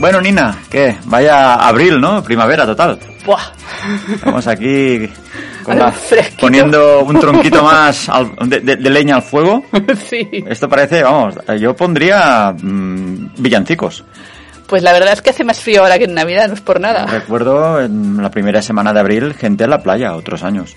Bueno, Nina, ¿qué? Vaya abril, ¿no? Primavera total. Buah. Estamos aquí con la- poniendo un tronquito más al- de, de- de leña al fuego. sí. Esto parece, vamos, yo pondría mm, villancicos. Pues la verdad es que hace más frío ahora que en Navidad, no es por nada. Recuerdo en la primera semana de abril gente en la playa, otros años.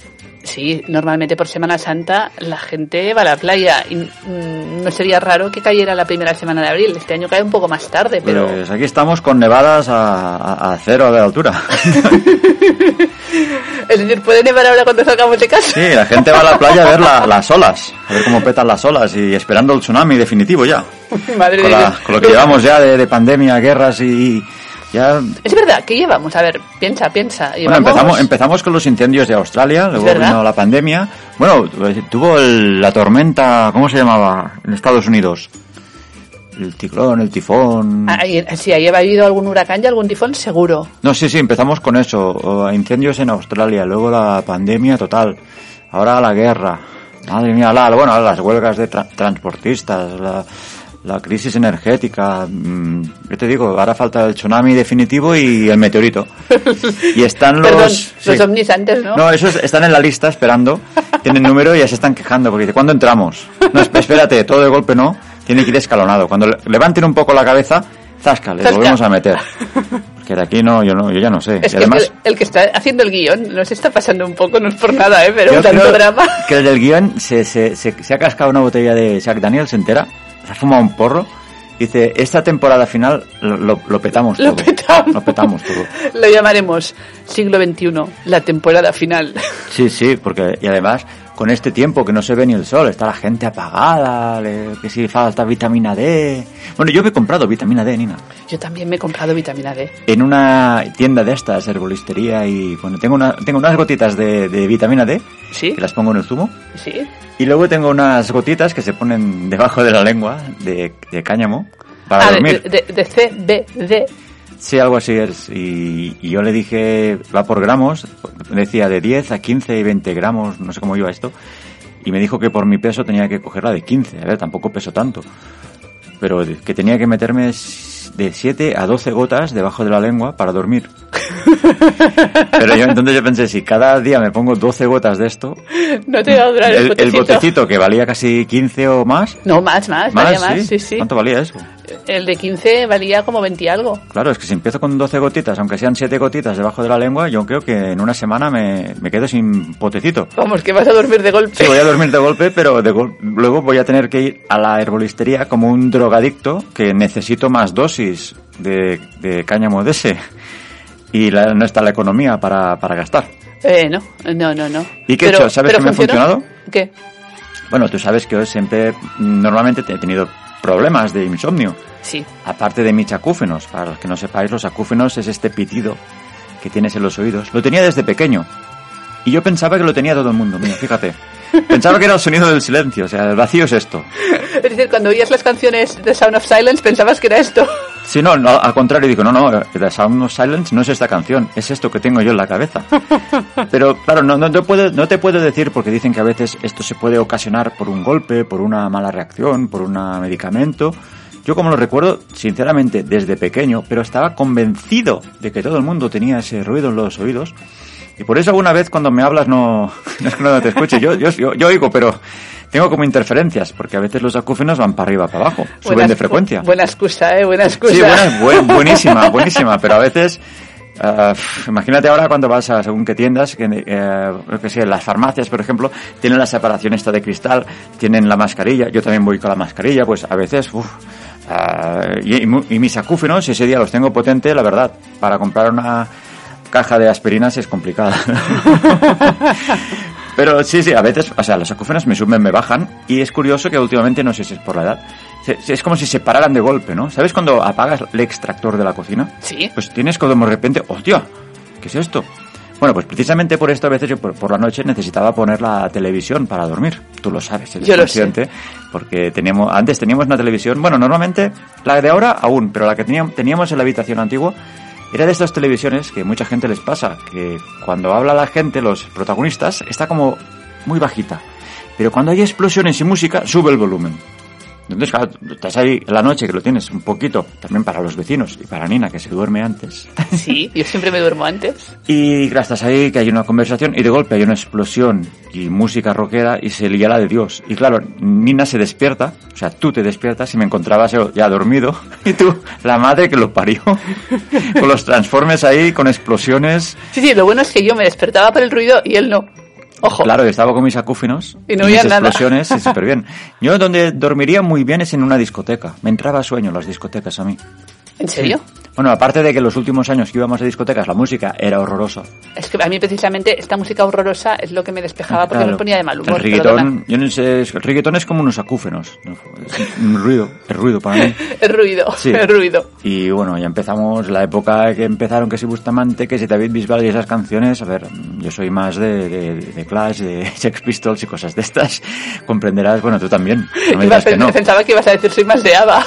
Sí, normalmente por Semana Santa la gente va a la playa y mm, no sería raro que cayera la primera semana de abril. Este año cae un poco más tarde, pero Pues aquí estamos con nevadas a, a- a cero de altura. es decir, puede nevar ahora cuando salgamos de casa. Sí, la gente va a la playa a ver la- las olas, a ver cómo petan las olas y esperando el tsunami definitivo ya. Madre Con, la- con lo que llevamos ya de, de pandemia, guerras y ya... Es verdad, ¿qué llevamos? A ver, piensa, piensa. Bueno, empezamos, empezamos con los incendios de Australia, luego vino la pandemia. Bueno, tuvo el- la tormenta, ¿cómo se llamaba? En Estados Unidos. El ciclón, el tifón. Ah, sí, ahí ha habido algún huracán y algún tifón, seguro. No, sí, sí, empezamos con eso. Incendios en Australia, luego la pandemia total. Ahora la guerra. Madre mía, la, bueno, las huelgas de tra- transportistas, la, la crisis energética. mm, Yo te digo, ahora falta el tsunami definitivo y el meteorito. Y están los... Perdón, sí. los ovnis antes, ¿no? No, esos están en la lista esperando, tienen número y ya se están quejando porque dice, ¿cuándo entramos? No, esp- espérate, todo de golpe no, tiene que ir escalonado. Cuando le- levanten un poco la cabeza, zasca, les Zasca. volvemos a meter. Porque de aquí no, yo no, yo ya no sé. Es y que además, el, el que está haciendo el guion nos está pasando un poco, no es por nada, ¿eh? Pero yo tanto drama. que el del guion se, se, se, se ha cascado una botella de Jack Daniels entera, se ha fumado un porro, dice, esta temporada final lo, lo- lo petamos Lo todo. petamos. Lo petamos todo. Lo llamaremos siglo XXI, la temporada final. Sí, sí, porque y además con este tiempo que no se ve ni el sol, está la gente apagada, le- que si falta vitamina D. Bueno, yo me he comprado vitamina D, Nina, Yo también me he comprado vitamina D. en una tienda de estas, herbolistería, y bueno, tengo, una, tengo unas gotitas de, de vitamina D, ¿Sí? que las pongo en el zumo, ¿Sí? y luego tengo unas gotitas que se ponen debajo de la lengua, de, de cáñamo, para Ah, de, dormir. de, de C, B, D. Sí, algo así es. Y, y yo le dije, va por gramos, decía de 10 a 15 y 20 gramos, no sé cómo iba esto. Y me dijo que por mi peso tenía que cogerla de 15. A ver, tampoco peso tanto. Pero que tenía que meterme de 7 a 12 gotas debajo de la lengua para dormir. Pero yo entonces yo pensé, si cada día me pongo 12 gotas de esto, No te va a durar el, el, el botecito. que valía casi 15 o más, No, más, más, más, valía más, sí, sí. ¿cuánto valía eso? El de 15 valía como 20 y algo. Claro, es que si empiezo con 12 gotitas, aunque sean 7 gotitas debajo de la lengua, yo creo que en una semana me, me quedo sin potecito. Vamos, que vas a dormir de golpe. Sí, voy a dormir de golpe, pero de gol- luego voy a tener que ir a la herbolistería como un drogadicto que necesito más dosis de, de cáñamo de ese. Y la- no está la economía para, para gastar. Eh, no, no, no, no. ¿Y qué he hecho? ¿Sabes pero qué me ha funcionado? ¿Qué? Bueno, tú sabes que yo siempre, normalmente he tenido problemas de insomnio. Sí. Aparte de mis acúfenos, para los que no sepáis, los acúfenos es este pitido que tienes en los oídos. Lo tenía desde pequeño. Y yo pensaba que lo tenía todo el mundo, mira, fíjate. Pensaba que era el sonido del silencio, o sea, el vacío es esto. Es decir, cuando oías las canciones de Sound of Silence pensabas que era esto. Si no, no, al contrario, digo, no, no, The Sound of Silence no es esta canción, es esto que tengo yo en la cabeza. Pero claro, no, no, te puedo, no te puedo decir porque dicen que a veces esto se puede ocasionar por un golpe, por una mala reacción, por un medicamento. Yo como lo recuerdo, sinceramente, desde pequeño, pero estaba convencido de que todo el mundo tenía ese ruido en los oídos. Y por eso alguna vez cuando me hablas no, no que te escuche, yo, yo, yo, yo oigo, pero tengo como interferencias, porque a veces los acúfenos van para arriba, para abajo, suben de frecuencia. Buena excusa, ¿eh? Buena excusa. Sí, buena, buen- buenísima, buenísima, pero a veces, ah, imagínate ahora cuando vas a según qué tiendas, que, eh, yo qué sé, las farmacias, por ejemplo, tienen la separación esta de cristal, tienen la mascarilla, yo también voy con la mascarilla, pues a veces, uf, ah, y, y mis acúfenos, ese día los tengo potente, la verdad, para comprar una caja de aspirinas es complicada. Pero sí, sí, a veces, o sea, los acúfenos me suben, me bajan, y es curioso que últimamente, no sé si es por la edad, es como si se pararan de golpe, ¿no? ¿Sabes cuando apagas el extractor de la cocina? Sí. Pues tienes como de repente, ¡hostia! ¿Qué es esto? Bueno, pues precisamente por esto a veces yo por, por la noche necesitaba poner la televisión para dormir. Tú lo sabes, eres Yo lo sé. consciente, porque teníamos, antes teníamos una televisión, bueno, normalmente la de ahora aún, pero la que teníamos, teníamos en la habitación antigua era de estas televisiones que mucha gente les pasa, que cuando habla la gente, los protagonistas, está como muy bajita. Pero cuando hay explosiones y música, sube el volumen. Entonces, claro, estás ahí en la noche que lo tienes un poquito, también para los vecinos y para Nina, que se duerme antes. Sí, yo siempre me duermo antes. Y claro, estás ahí, que hay una conversación y de golpe hay una explosión y música rockera y se lía la de Dios. Y claro, Nina se despierta, o sea, tú te despiertas y me encontrabas ya dormido y tú, la madre que lo parió, con los transformes ahí, con explosiones. Sí, sí, lo bueno es que yo me despertaba por el ruido y él no. Ojo. Claro, estaba con mis acúfinos Y no mis oía nada. explosiones y súper bien. Yo donde dormiría muy bien es en una discoteca. Me entraba sueño las discotecas a mí. ¿En serio? Bueno, aparte de que los últimos años que íbamos a discotecas la música era horrorosa. Es que a mí precisamente esta música horrorosa es lo que me despejaba porque Claro. me ponía de mal humor. El reggaetón, yo no sé, el reggaetón es como unos acúfenos. ¿no? Es un ruido, es ruido para mí. El ruido, Sí. el ruido. Y bueno, ya empezamos la época que empezaron que si Bustamante, que si David Bisbal y esas canciones. A ver, yo soy más de, de, de Clash, de Sex Pistols y cosas de estas. Comprenderás, bueno, tú también. No me Iba que no. Pensaba que ibas a decir soy más de ABBA.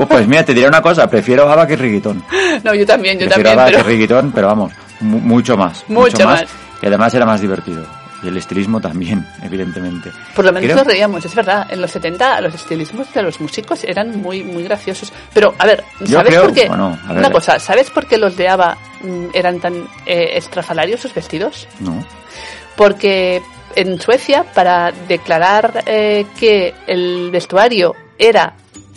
Oh, pues mira, te diré una cosa, prefiero ABBA que reggaetón. No, yo también, yo prefiero también, pero que reggaetón, pero vamos, mu- mucho más. Mucho más. Y además era más divertido. Y el estilismo también, evidentemente. por lo menos Creo- nos reíamos, es verdad. En los 70 los estilismos de los músicos eran muy muy graciosos. Pero, a ver, Yo ¿sabes creo- por qué? bueno, a ver. Una cosa, ¿sabes por qué los de ABBA mm, eran tan eh, estrafalarios sus vestidos? No. Porque en Suecia, para declarar eh, que el vestuario era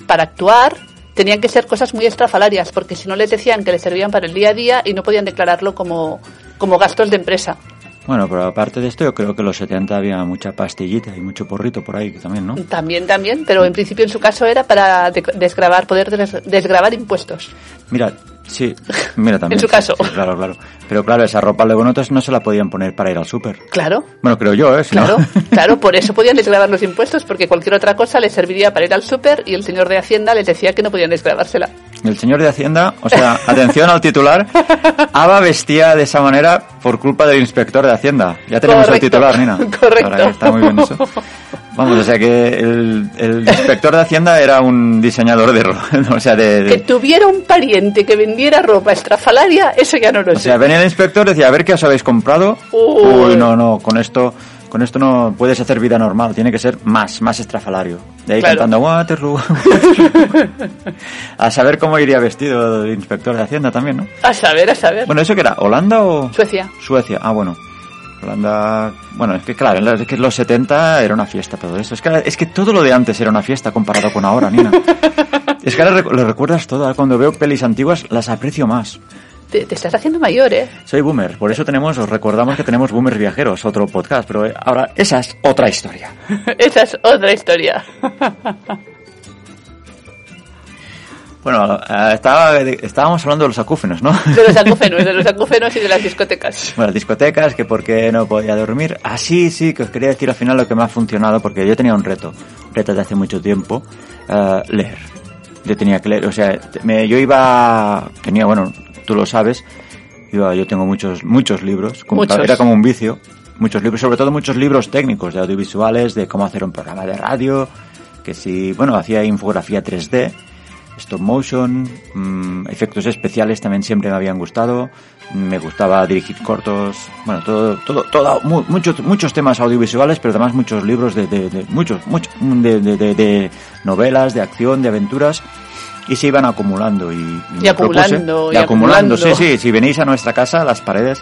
para actuar, tenían que ser cosas muy estrafalarias, porque si no les decían que les servían para el día a día y no podían declararlo como, como gastos de empresa. Bueno, pero aparte de esto, yo creo que en los 70 había mucha pastillita y mucho porrito por ahí también, ¿no? También, también, pero en principio en su caso era para de- desgravar, poder des- desgravar impuestos. Mira, sí, mira también. En su caso. sí, claro, claro. Pero claro, esa ropa luego nosotros no se la podían poner para ir al súper. Claro, Bueno, creo yo, ¿eh? Si no- claro, claro, por eso podían desgravar los impuestos, porque cualquier otra cosa les serviría para ir al súper y el señor de Hacienda les decía que no podían desgravársela. El señor de Hacienda, o sea, atención al titular, Ava vestía de esa manera por culpa del inspector de Hacienda. Ya tenemos Correcto, el titular, Nina. correcto. Ahora está muy bien eso. Vamos, o sea que el, el inspector de Hacienda era un diseñador de ropa, o sea, de... de- Que tuviera un pariente que vendiera ropa estrafalaria, eso ya no lo o sé. sea, venía el inspector y decía, a ver qué os habéis comprado. Uy. Uy, no, no, con esto... Con esto no puedes hacer vida normal, tiene que ser más, más estrafalario. De ahí Claro. cantando Waterloo. a saber cómo iría vestido el inspector de Hacienda también, ¿no? A saber, a saber. Bueno, ¿eso qué era? ¿Holanda o...? Suecia. Suecia, ah, bueno. Holanda... Bueno, es que claro, es que en los 70 era una fiesta todo eso. Es que, es que todo lo de antes era una fiesta comparado con ahora, Nina. es que ahora lo recuerdas todo. ahora Cuando veo pelis antiguas las aprecio más. Te, te estás haciendo mayor, ¿eh? Soy boomer, por eso tenemos, os recordamos que tenemos Boomers Viajeros, otro podcast, pero eh, ahora esa es otra historia. Esa es otra historia. Bueno, eh, estaba, estábamos hablando de los acúfenos, ¿no? De los acúfenos, de los acúfenos y de las discotecas. Bueno, las discotecas, que por qué no podía dormir. Ah, sí, que os quería decir al final lo que me ha funcionado, porque yo tenía un reto, reto de hace mucho tiempo, eh, leer. Yo tenía que leer, o sea, me- yo iba, tenía, bueno, tú lo sabes, iba, yo tengo muchos, muchos libros, como- Muchos. era como un vicio, muchos libros, sobre todo muchos libros técnicos, de audiovisuales, de cómo hacer un programa de radio, que si, bueno, hacía infografía 3D, stop motion, mm, efectos especiales también siempre me habían gustado, me gustaba dirigir cortos, bueno, todo, todo, todo, mu- muchos, muchos temas audiovisuales, pero además muchos libros de, de, de- muchos, muchos, de, de, de- de novelas, de acción, de aventuras, y se iban acumulando y, me acumulando, y y acumulando, acumulando. sí, sí, si venís a nuestra casa, las paredes,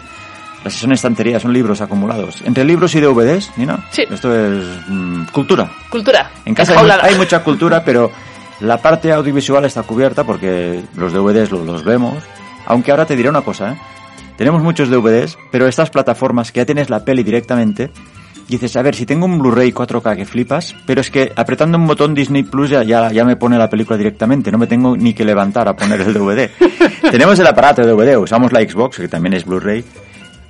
las son estanterías, son libros acumulados, entre libros y DVDs, Nina, Sí. esto es mm, cultura, Cultura. en casa hay mucha cultura, pero la parte audiovisual está cubierta porque los DVDs los, los vemos. Aunque ahora te diré una cosa, ¿eh? Tenemos muchos DVDs, pero estas plataformas que ya tienes la peli directamente, dices, a ver, si tengo un Blu-ray 4K que flipas, pero es que apretando un botón Disney Plus ya, ya, ya me pone la película directamente, no me tengo ni que levantar a poner el DVD. Tenemos el aparato de DVD, usamos la Xbox, que también es Blu-ray,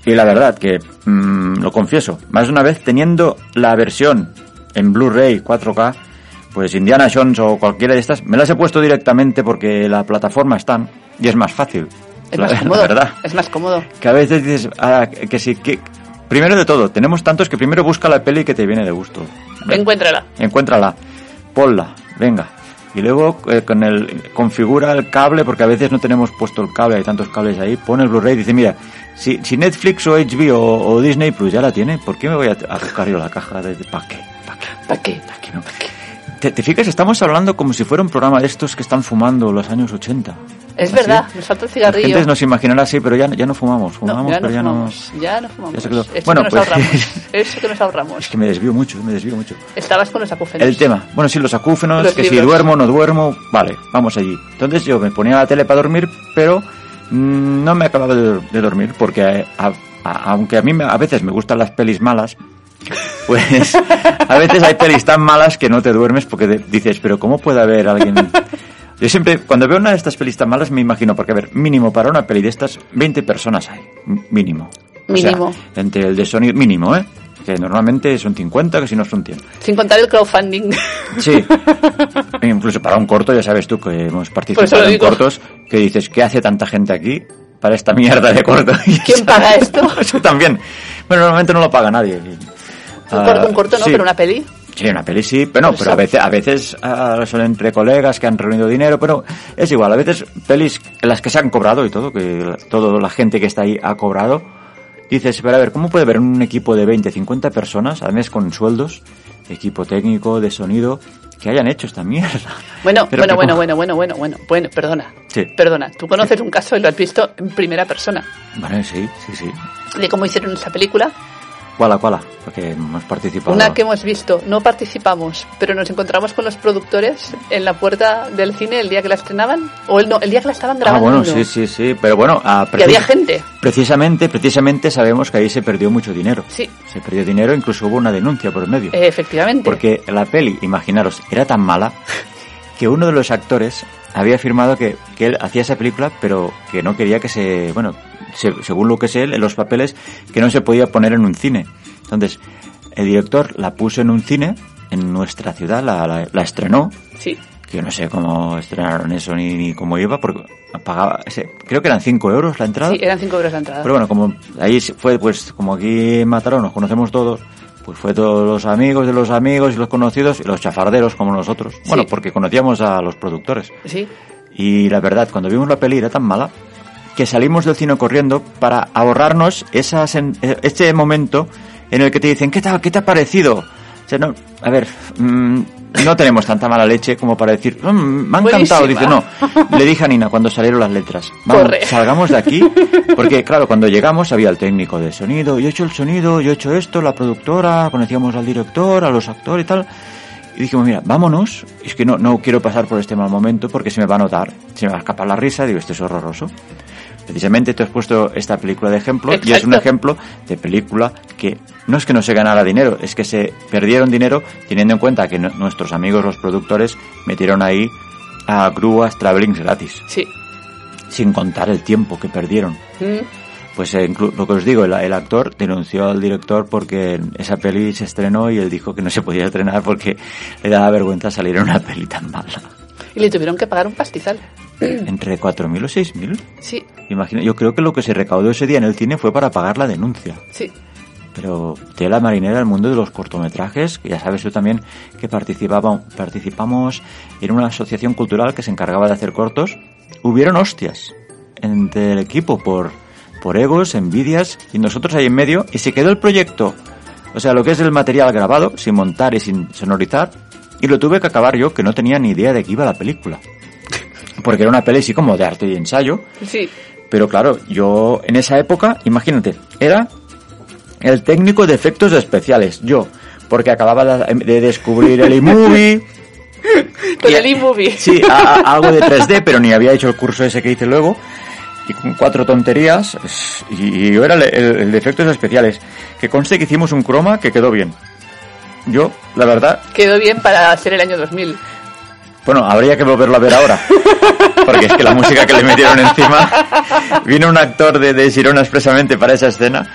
y la verdad que, mm, lo confieso, más de una vez teniendo la versión en Blu-ray 4K, pues Indiana Jones o cualquiera de estas, me las he puesto directamente porque la plataforma están y es más fácil. Es La- más la cómodo. verdad. Es más cómodo. Que a veces dices, ah, que sí, que... Primero de todo, tenemos tantos que primero busca la peli que te viene de gusto. Encuéntrala. Encuéntrala, ponla, venga. Y luego eh, con el configura el cable, porque a veces no tenemos puesto el cable, hay tantos cables ahí, pone el Blu-ray y dice, mira, si, si Netflix o HBO o, o Disney Plus ya la tiene, ¿por qué me voy a, a buscar yo la caja de... ¿Para qué? ¿Para qué? ¿Para qué? ¿Para qué no? ¿Te, te fijas? Estamos hablando como si fuera un programa de estos que están fumando los años 80. Es ¿Así? verdad, nos falta el cigarrillo. gente nos imaginará así, pero ya, ya no fumamos. No, Fumamos, ya no pero ya fumamos. no... Ya no fumamos. ya Bueno, que nos pues- ahorramos. Eso que nos ahorramos. Es que me desvío mucho, me desvío mucho. Estabas con los acúfenos. El tema. Bueno, sí, los acúfenos, Los que si duermo no duermo, vale, vamos allí. Entonces yo me ponía la tele para dormir, pero mm, no me acababa de, de dormir porque eh, a- a- aunque a mí me- a veces me gustan las pelis malas, pues a veces hay pelis tan malas que no te duermes porque dices, pero ¿cómo puede haber alguien...? Yo siempre, cuando veo una de estas pelis tan malas, me imagino, porque a ver, mínimo para una peli de estas, 20 personas hay, mínimo. O sea, Mínimo. entre el de sonido, mínimo, ¿eh? Que normalmente son 50, que si no son 100. Sin contar el crowdfunding. Sí. Incluso para un corto, ya sabes tú que hemos participado en cortos, que dices, ¿qué hace tanta gente aquí para esta mierda de corto? ¿Quién paga esto? Eso también. Bueno, normalmente no lo paga nadie. Un, Ah, corto, un corto no, sí. pero una peli. Sí, una peli sí, pero no, pero a veces, a veces ah, son entre colegas que han reunido dinero, pero es igual, a veces pelis en las que se han cobrado y todo, que toda la gente que está ahí ha cobrado, dices, pero a ver, ¿cómo puede haber un equipo de 20, 50 personas, además con sueldos, equipo técnico, de sonido, que hayan hecho esta mierda? Bueno, Pero bueno, bueno, bueno, bueno, bueno, bueno, bueno, perdona. Sí. Perdona, tú conoces un caso y lo has visto en primera persona Vale, sí, sí, sí. de cómo hicieron esa película. ¿Cuál, cuál? Porque hemos participado. Una que hemos visto, no participamos, pero nos encontramos con los productores en la puerta del cine el día que la estrenaban, o el, no, el día que la estaban Ah, grabando. bueno, sí, sí, sí, pero bueno, ah, Y había gente. Precisamente, precisamente sabemos que ahí se perdió mucho dinero. Sí, Se perdió dinero, incluso hubo una denuncia por el medio. eh, efectivamente. Porque la peli, imaginaros, era tan mala que uno de los actores había afirmado que, que él hacía esa película, pero que no quería que se, bueno, se- según lo que sé él, en los papeles, que no se podía poner en un cine. Entonces, el director la puso en un cine, en nuestra ciudad, la, la- la estrenó, Sí, que yo no sé cómo estrenaron eso ni, ni cómo iba, porque pagaba, ese- creo que eran 5 euros la entrada. sí, eran 5 euros la entrada. Pero bueno, como ahí fue, pues como aquí en Mataró nos conocemos todos, pues fue todos los amigos de los amigos y los conocidos y los chafarderos como nosotros. Bueno, porque conocíamos a los productores. Sí, Y la verdad, cuando vimos la peli era tan mala que salimos del cine corriendo para ahorrarnos esas en- eh, ese momento en el que te dicen, ¿qué tal? ¿Qué te ha parecido? O sea, no, a ver, mm, no tenemos tanta mala leche como para decir, "Mm, me ha encantado. Dice, no, le dije a Nina cuando salieron las letras, vamos, Corre. salgamos de aquí, porque claro, cuando llegamos había el técnico de sonido, yo he hecho el sonido, yo he hecho esto, la productora, conocíamos al director, a los actores y tal. Y dijimos, mira, vámonos, es que no, no quiero pasar por este mal momento porque se me va a notar, se me va a escapar la risa, digo, esto es horroroso. Precisamente te has puesto esta película de ejemplo y es un ejemplo de película que no es que no se ganara dinero, es que se perdieron dinero teniendo en cuenta que no- nuestros amigos los productores metieron ahí a grúas travelings gratis, sí. sin contar el tiempo que perdieron. Mm, Pues eh, lo que os digo, el, el actor denunció al director porque esa peli se estrenó y él dijo que no se podía estrenar porque le daba vergüenza salir en una peli tan mala. Y le tuvieron que pagar un pastizal. Entre 4.000 o 6.000. Sí, Imagina, yo creo que lo que se recaudó ese día en el cine fue para pagar la denuncia. sí. Pero tela marinera el mundo de los cortometrajes, que ya sabes tú también que participaba, participamos en una asociación cultural que se encargaba de hacer cortos. Hubieron hostias entre el equipo por, por egos, envidias, y nosotros ahí en medio, y se quedó el proyecto. O sea, lo que es el material grabado, sin montar y sin sonorizar, y lo tuve que acabar yo, que no tenía ni idea de qué iba la película. Porque era una peli así como de arte y ensayo, Sí, pero claro, yo en esa época, imagínate, era el técnico de efectos especiales, yo, porque acababa de de descubrir el iMovie. con el e-movie. Sí, a- a- algo de 3D, pero ni había hecho el curso ese que hice luego. Y con cuatro tonterías, y, y yo era el, el- el de efectos especiales. Que conste que hicimos un croma que quedó bien. Yo, la verdad, Quedó bien para ser el año 2000. Bueno, habría que volverlo a ver ahora. Porque es que la música que le metieron encima. Vino un actor de, de expresamente para esa escena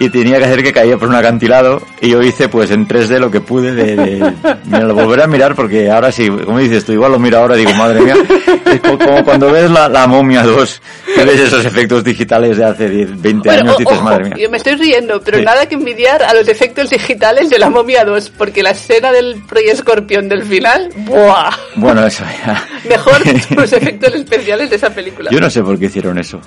y tenía que hacer que caía por un acantilado. Y yo hice, pues en 3D lo que pude de. de mira, lo volveré a mirar porque ahora sí, como dices tú, igual lo miro ahora y digo, madre mía. Es co- como cuando ves la, la momia 2, que ves esos efectos digitales de hace 10, 20 Bueno, años y dices, madre mía. yo me estoy riendo, pero Sí. nada que envidiar a los efectos digitales de la momia 2, porque la escena del Proy Escorpión del final, ¡buah! Bueno, eso ya. Mejor los efectos especiales de esa película. Yo no sé por qué hicieron eso.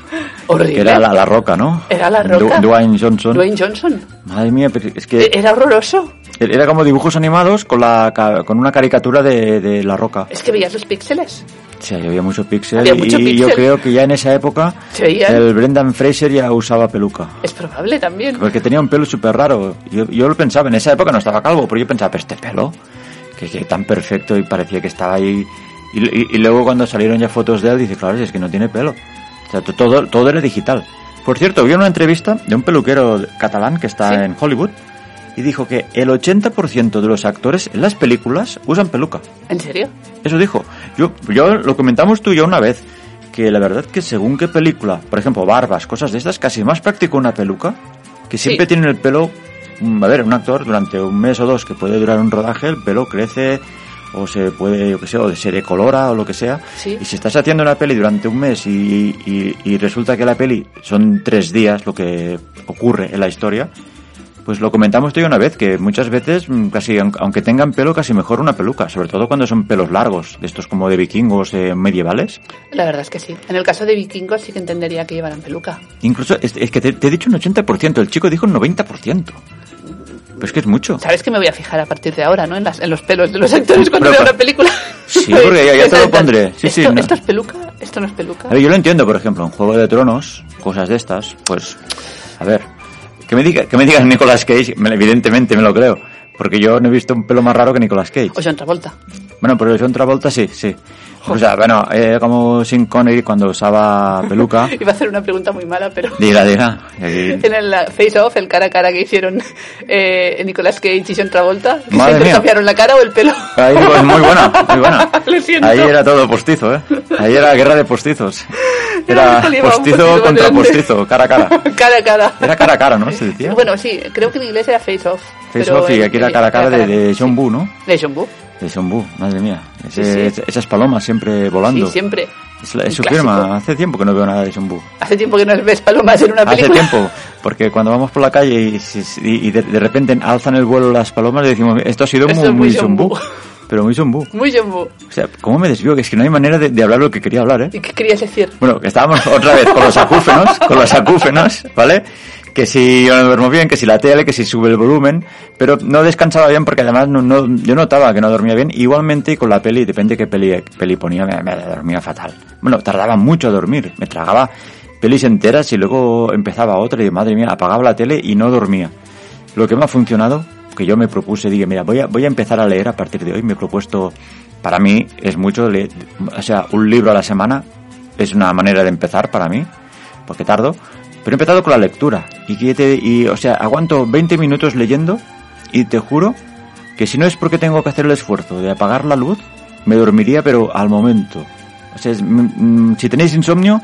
Horrible. Era la, la roca, ¿no? Era La Du- Roca. Dwayne Johnson. Dwayne Johnson. Madre mía, pero es que... E- Era horroroso. Era como dibujos animados con, la, con una caricatura de, de La Roca. Es que veías los píxeles. Sí, había mucho píxel y yo píxel. creo que ya en esa época el Brendan Fraser ya usaba peluca. Es probable también. Porque tenía un pelo súper raro. Yo, yo lo pensaba, en esa época no estaba calvo, pero yo pensaba, pero este pelo, que, que tan perfecto y parecía que estaba ahí. Y, y- y luego cuando salieron ya fotos de él, dice, claro, es que no tiene pelo. O sea, to- todo, todo era digital. Por cierto, vi una entrevista de un peluquero catalán que está Sí. en Hollywood y dijo que el 80% de los actores en las películas usan peluca. ¿En serio? Eso dijo. Yo, yo lo comentamos tú y yo una vez, que la verdad que según qué película, por ejemplo, barbas, cosas de estas, casi más práctico una peluca, que siempre Sí. tienen el pelo, mm, a ver, un actor durante un mes o dos que puede durar un rodaje, el pelo crece o se puede, yo qué sé, o se decolora o lo que sea. Sí. Y si estás haciendo una peli durante un mes y, y- y resulta que la peli son tres días lo que ocurre en la historia, pues lo comentamos tú y una vez, que muchas veces, mm, casi, aun- aunque tengan pelo, casi mejor una peluca, sobre todo cuando son pelos largos, de estos como de vikingos eh, medievales. La verdad es que sí. En el caso de vikingos sí que entendería que llevaran peluca. Incluso, es, es que te, te he dicho un 80%, el chico dijo un 90%. Pero es que es mucho. ¿Sabes que me voy a fijar a partir de ahora, no? En, las, en los pelos de los actores cuando veo una película. Sí, porque ya- ya te lo pondré. Sí, sí, ¿Esto, no. ¿Esto es peluca? ¿Esto no es peluca? A ver, yo lo entiendo, por ejemplo, en Juego de Tronos, cosas de estas, pues, a ver, que me diga, que me digas Nicolas Cage, me- evidentemente me lo creo, porque yo no he visto un pelo más raro que Nicolas Cage. O John Travolta. Bueno, pero John Travolta sí, sí. O sea, bueno, eh, como Sin Connery cuando usaba peluca. Iba a hacer una pregunta muy mala, pero... Diga, diga. Aquí- En el Face Off, el cara a cara que hicieron eh, Nicolas Cage y John Travolta, que Madre siempre cambiaron la cara o el pelo. Ahí, pues, muy buena, muy buena. Lo siento. Ahí era todo postizo, ¿eh? Ahí era guerra de postizos. Era postizo contra postizo, cara a cara. cara a cara. Era cara a cara, ¿no? Se decía. Bueno, sí, creo que en inglés era Face Off. Face off y aquí era cara a cara de, de John Boo, ¿no? De John Boo. De John Boo, madre mía. Ese- Sí, sí. es- Esas palomas siempre volando. Sí, siempre. Es, la- es su clásico. firma. Hace tiempo que no veo nada de Boo. Hace tiempo que no ves palomas en una Hace película. tiempo, porque cuando vamos por la calle y, y de, de repente alzan el vuelo las palomas, le decimos, esto ha sido Esto muy, es muy muy Pero muy Boo. Muy Boo. O sea, ¿cómo me desvío? Que es que no hay manera de, de hablar lo que quería hablar, ¿eh? ¿Y qué querías decir? Bueno, que estábamos otra vez con los acúfenos, con los acúfenos, ¿vale? Que si yo no duermo bien, que si la tele, que si sube el volumen, pero no descansaba bien porque además no, no- yo notaba que no dormía bien. Igualmente con la peli, depende qué peli, peli ponía, me, me dormía fatal. Bueno, tardaba mucho a dormir, me tragaba pelis enteras y luego empezaba otra y madre mía, apagaba la tele y no dormía. Lo que me ha funcionado, que yo me propuse, dije, mira, voy a, voy a empezar a leer a partir de hoy, me he propuesto, para mí es mucho, leer, o sea, un libro a la semana es una manera de empezar para mí, porque tardo, pero he empezado con la lectura. Y, que te- y o sea, aguanto 20 minutos leyendo y te juro que si no es porque tengo que hacer el esfuerzo de apagar la luz, me dormiría, pero al momento. O sea, es- mm, mm, si tenéis insomnio,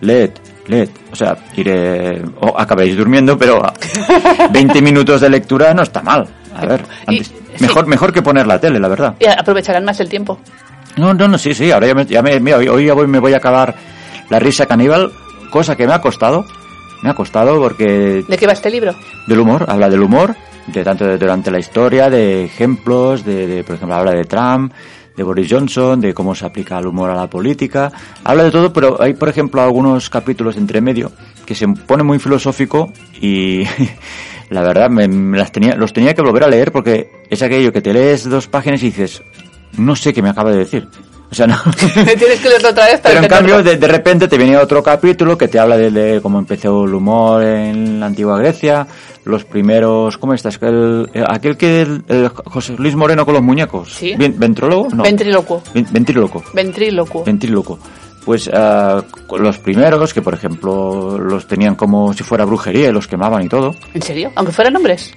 leed, leed. O sea, iré, o acabéis durmiendo, pero 20 minutos de lectura no está mal. A ver, Y- antes- sí. mejor, mejor que poner la tele, la verdad. Y aprovecharán más el tiempo. No, no, no, sí, sí, ahora ya me, ya me- mira, hoy, hoy ya voy- me voy a acabar la risa caníbal, cosa que me ha costado, me ha costado porque ¿De qué va este libro? del humor, habla del humor, de tanto de- durante la historia, de ejemplos, de, de, por ejemplo, habla de Trump, de Boris Johnson, de cómo se aplica el humor a la política, habla de todo, pero hay, por ejemplo, algunos capítulos entre medio que se pone muy filosófico y la verdad me, me las tenía, los tenía que volver a leer porque es aquello que te lees dos páginas y dices, no sé qué me acaba de decir. O sea, no. Tienes que leerlo otra vez para Pero en cambio, de, de repente te viene otro capítulo que te habla de, de cómo empezó el humor en la antigua Grecia, los primeros, ¿cómo estás? El, el- aquel que el, José Luis Moreno con los muñecos. Sí. Ven- ¿Ventrólogo? No. Ventríloco. Ventrílocuo. Ventríloco. Pues con los primeros, que por ejemplo los tenían como si fuera brujería y los quemaban y todo. ¿En serio? Aunque fueran hombres.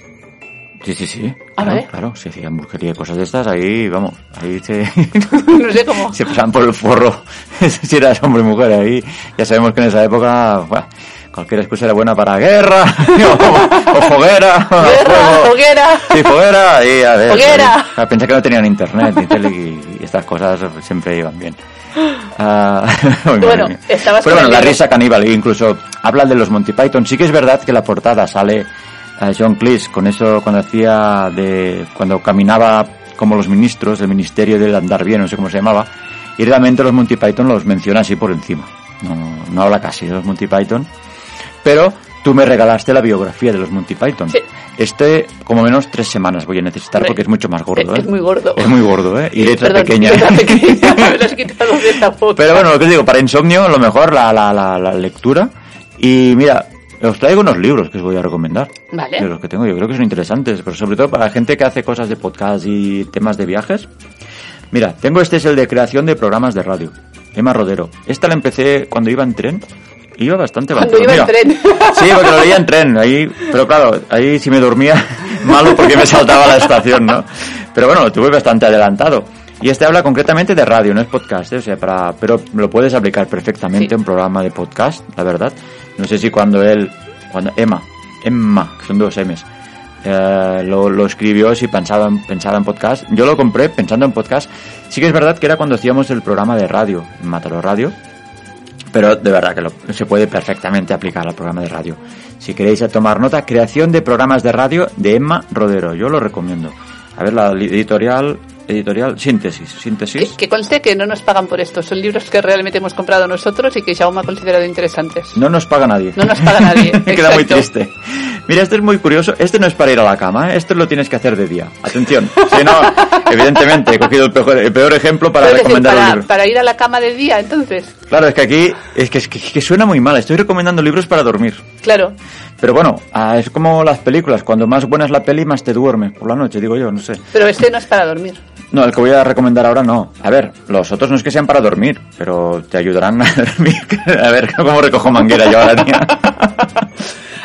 Sí, sí, sí. Ah, claro, si hacían brujería y cosas de estas, ahí, vamos, ahí se... no sé cómo. se pasaban por el forro si eras hombre o mujer ahí ya sabemos que en esa época bueno, cualquier excusa era buena para guerra o, o foguera o Guerra, fuego. hoguera. sí foguera y a ver Foguera. eh, pensé que no tenían internet tele y, y estas cosas siempre iban bien madre Bueno, estabas pero la risa caníbal e incluso habla de los Monty Python sí que es verdad que la portada sale a John Cleese con eso cuando hacía de cuando caminaba como los ministros del ministerio del andar bien no sé cómo se llamaba y realmente los Monty Python los menciona así por encima no, no habla casi de los Monty Python pero tú me regalaste la biografía de los Monty Python. Sí. Este, como menos tres semanas voy a necesitar porque es mucho más gordo, Es ¿eh? muy gordo. Es muy gordo, ¿eh? Y letra Perdón, pequeña. letra pequeña, me lo has quitado de boca. Pero bueno, lo que os digo, para insomnio, lo mejor la, la, la, la lectura. Y mira, os traigo unos libros que os voy a recomendar. Vale. De los que tengo, yo creo que son interesantes, pero sobre todo para la gente que hace cosas de podcast y temas de viajes. Mira, tengo este es el de creación de programas de radio. Emma Rodero. Esta la empecé cuando iba en tren. Iba bastante Cuando avanzado. iba en tren. Sí, porque lo leía en tren. Ahí, pero claro, ahí si me dormía, malo porque me saltaba la estación, ¿no? Pero bueno, lo tuve bastante adelantado. Y este habla concretamente de radio, no es podcast, ¿eh? o sea, para, pero lo puedes aplicar perfectamente Sí. en un programa de podcast, la verdad. No sé si cuando él, cuando Emma, Emma, que son dos M's, eh, lo, lo escribió si pensaba en, pensaba en podcast. Yo lo compré pensando en podcast. Sí que es verdad que era cuando hacíamos el programa de radio, en Matalo Radio, pero de verdad que lo- se puede perfectamente aplicar al programa de radio. Si queréis tomar nota, creación de programas de radio de Emma Rodero, yo lo recomiendo. A ver, la editorial, editorial, síntesis, Que, síntesis. que conste que no nos pagan por esto. Son libros que realmente hemos comprado nosotros y que Xiaomi ha considerado interesantes. No nos paga nadie. No nos paga nadie. Me queda muy triste. Mira, este es muy curioso. Este no es para ir a la cama, ¿eh? Esto lo tienes que hacer de día. Atención. Si no, evidentemente, he cogido el peor, el peor ejemplo para decir, recomendar un para, libro. para ir a la cama de día, entonces. Claro, es que aquí es que, es que, es que suena muy mal. Estoy recomendando libros para dormir. Claro. Pero bueno, ah, es como las películas. Cuando más buena es la peli, más te duermes por la noche, digo yo, no sé. Pero este no es para dormir. No, el que voy a recomendar ahora no. A ver, los otros no es que sean para dormir, pero te ayudarán a dormir. A ver, ¿cómo recojo manguera yo ahora, tía?